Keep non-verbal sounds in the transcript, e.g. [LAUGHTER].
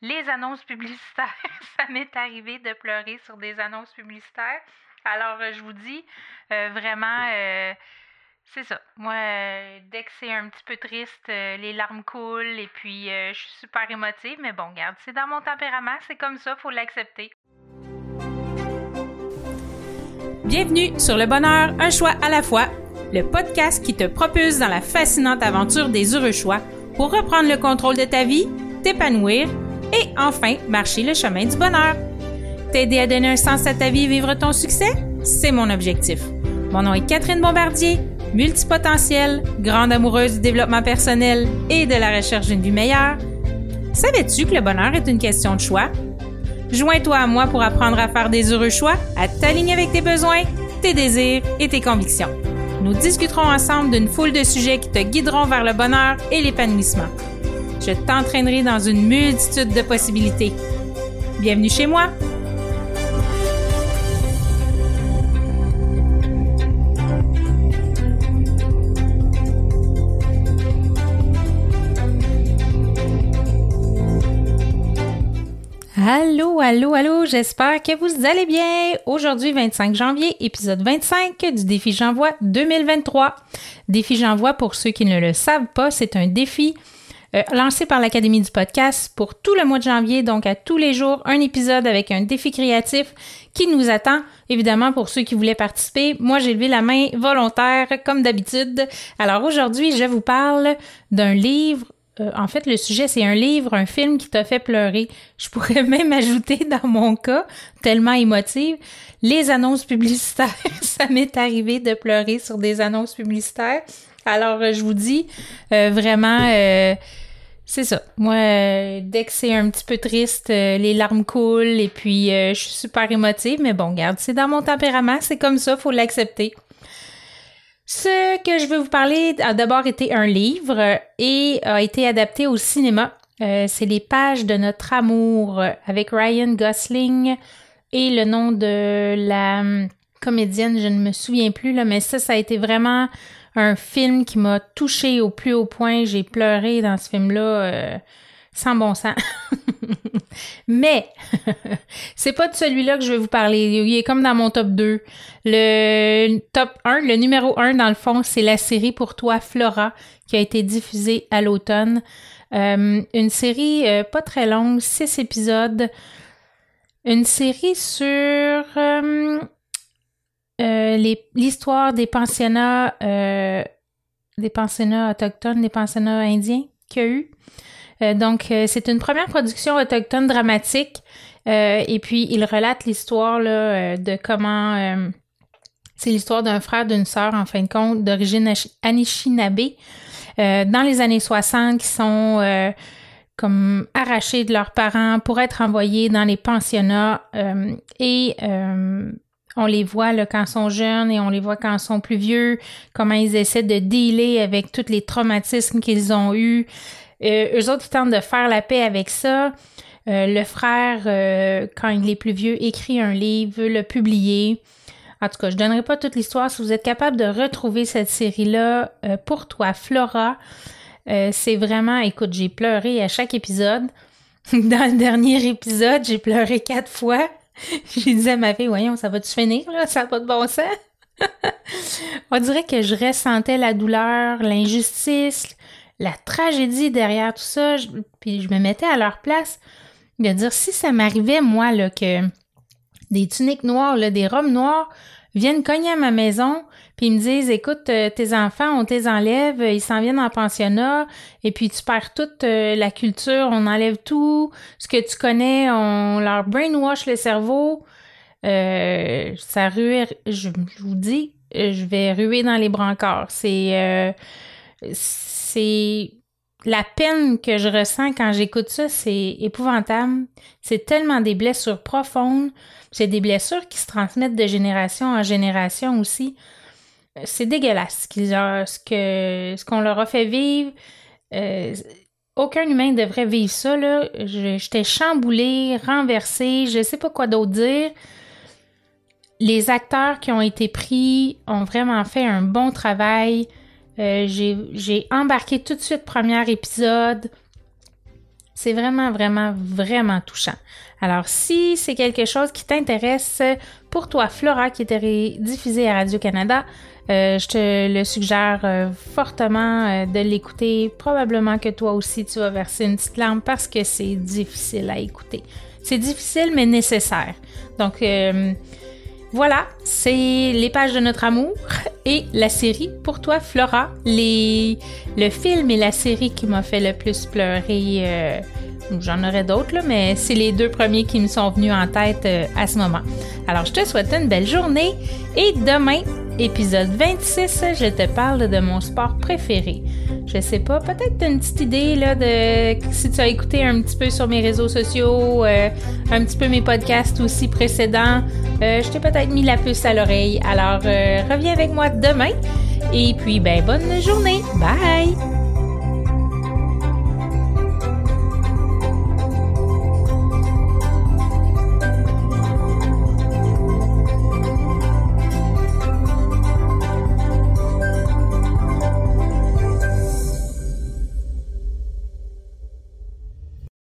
Les annonces publicitaires, [LAUGHS] ça m'est arrivé de pleurer sur des annonces publicitaires. Alors, euh, je vous dis, euh, vraiment, euh, c'est ça. Moi, dès que c'est un petit peu triste, les larmes coulent et puis je suis super émotive. Mais bon, regarde, c'est dans mon tempérament, c'est comme ça, faut l'accepter. Bienvenue sur Le Bonheur, un choix à la fois, le podcast qui te propulse dans la fascinante aventure des heureux choix pour reprendre le contrôle de ta vie, t'épanouir et enfin marcher le chemin du bonheur. T'aider à donner un sens à ta vie et vivre ton succès, c'est mon objectif. Mon nom est Catherine Bombardier, multipotentielle, grande amoureuse du développement personnel et de la recherche d'une vie meilleure. Savais-tu que le bonheur est une question de choix? Joins-toi à moi pour apprendre à faire des heureux choix, à t'aligner avec tes besoins, tes désirs et tes convictions. Nous discuterons ensemble d'une foule de sujets qui te guideront vers le bonheur et l'épanouissement je t'entraînerai dans une multitude de possibilités. Bienvenue chez moi! Allô, allô, allô, j'espère que vous allez bien. Aujourd'hui, 25 janvier, épisode 25 du défi J'envoie 2023. Défi J'envoie, pour ceux qui ne le savent pas, c'est un défi euh, lancé par l'Académie du podcast pour tout le mois de janvier, donc à tous les jours, un épisode avec un défi créatif qui nous attend. Évidemment, pour ceux qui voulaient participer, moi j'ai levé la main volontaire comme d'habitude. Alors aujourd'hui, je vous parle d'un livre euh, en fait, le sujet, c'est un livre, un film qui t'a fait pleurer. Je pourrais [LAUGHS] même ajouter dans mon cas, tellement émotive, les annonces publicitaires. [LAUGHS] Ça m'est arrivé de pleurer sur des annonces publicitaires. Alors, euh, je vous dis, euh, vraiment, euh, c'est ça. Moi, dès que c'est un petit peu triste, les larmes coulent et puis je suis super émotive. Mais bon, regarde, c'est dans mon tempérament, c'est comme ça, faut l'accepter. Ce que je veux vous parler a d'abord été un livre et a été adapté au cinéma. c'est Les pages de notre amour avec Ryan Gosling et le nom de la hum, comédienne, je ne me souviens plus, là, mais ça, ça a été vraiment un film qui m'a touché au plus haut point. J'ai pleuré dans ce film-là euh, sans bon sens. [LAUGHS] Mais [LAUGHS] c'est pas de celui-là que je vais vous parler. Il est comme dans mon top 2. Le top 1, le numéro 1 dans le fond, c'est la série pour toi Flora qui a été diffusée à l'automne. Euh, une série euh, pas très longue, 6 épisodes. Une série sur l'histoire des pensionnats, euh, des pensionnats autochtones, des pensionnats indiens qu'il y a eu. Euh, donc, c'est une première production autochtone dramatique. et puis, il relate l'histoire de comment... c'est l'histoire d'un frère, d'une sœur, en fin de compte, d'origine Anishinaabe, dans les années 60, qui sont comme arrachés de leurs parents pour être envoyés dans les pensionnats et on les voit quand ils sont jeunes et on les voit quand ils sont plus vieux, comment ils essaient de dealer avec tous les traumatismes qu'ils ont eus. Euh, eux autres, ils tentent de faire la paix avec ça. Euh, le frère, euh, quand il est plus vieux, écrit un livre, veut le publier. En tout cas, je ne donnerai pas toute l'histoire. Si vous êtes capable de retrouver cette série-là, pour toi, Flora, c'est vraiment, écoute, j'ai pleuré à chaque épisode. [LAUGHS] Dans le dernier épisode, j'ai pleuré quatre fois. [LAUGHS] je disais à ma fille, voyons, ça va-tu finir? Ça n'a pas de bon sens? [LAUGHS] On dirait que je ressentais la douleur, l'injustice, la tragédie derrière tout ça, puis je me mettais à leur place de dire si ça m'arrivait, moi, là, que des tuniques noires, là, des robes noires viennent cogner à ma maison, puis ils me disent écoute, euh, tes enfants, on te les enlève, ils s'en viennent en pensionnat, et puis tu perds toute euh, la culture, on enlève tout, ce que tu connais, on leur brainwash le cerveau. Euh, ça rue, je, vous dis, je vais ruer dans les brancards. C'est c'est la peine que je ressens quand j'écoute ça, c'est épouvantable. C'est tellement des blessures profondes. C'est des blessures qui se transmettent de génération en génération aussi. C'est dégueulasse ce ce qu'on leur a fait vivre. Euh, aucun humain ne devrait vivre ça. Là. J'étais chamboulée, renversée, je sais pas quoi d'autre dire. Les acteurs qui ont été pris ont vraiment fait un bon travail. Euh, j'ai embarqué tout de suite premier épisode. C'est vraiment, vraiment, vraiment touchant. Alors, si c'est quelque chose qui t'intéresse, pour toi, Flora, qui était diffusée à Radio-Canada, euh, je te le suggère euh, fortement euh, de l'écouter. Probablement que toi aussi, tu vas verser une petite larme parce que c'est difficile à écouter. C'est difficile, mais nécessaire. Donc, voilà, c'est les pages de notre amour et la série pour toi, Flora. Les... Le film et la série qui m'a fait le plus pleurer. Euh, j'en aurais d'autres, mais c'est les deux premiers qui me sont venus en tête euh, à ce moment. Alors, je te souhaite une belle journée et demain, épisode 26, je te parle de mon sport préféré. Je sais pas, peut-être une petite idée là de si tu as écouté un petit peu sur mes réseaux sociaux, euh, un petit peu mes podcasts aussi précédents, euh, je t'ai peut-être mis la puce à l'oreille. Alors reviens avec moi demain et puis ben bonne journée. Bye.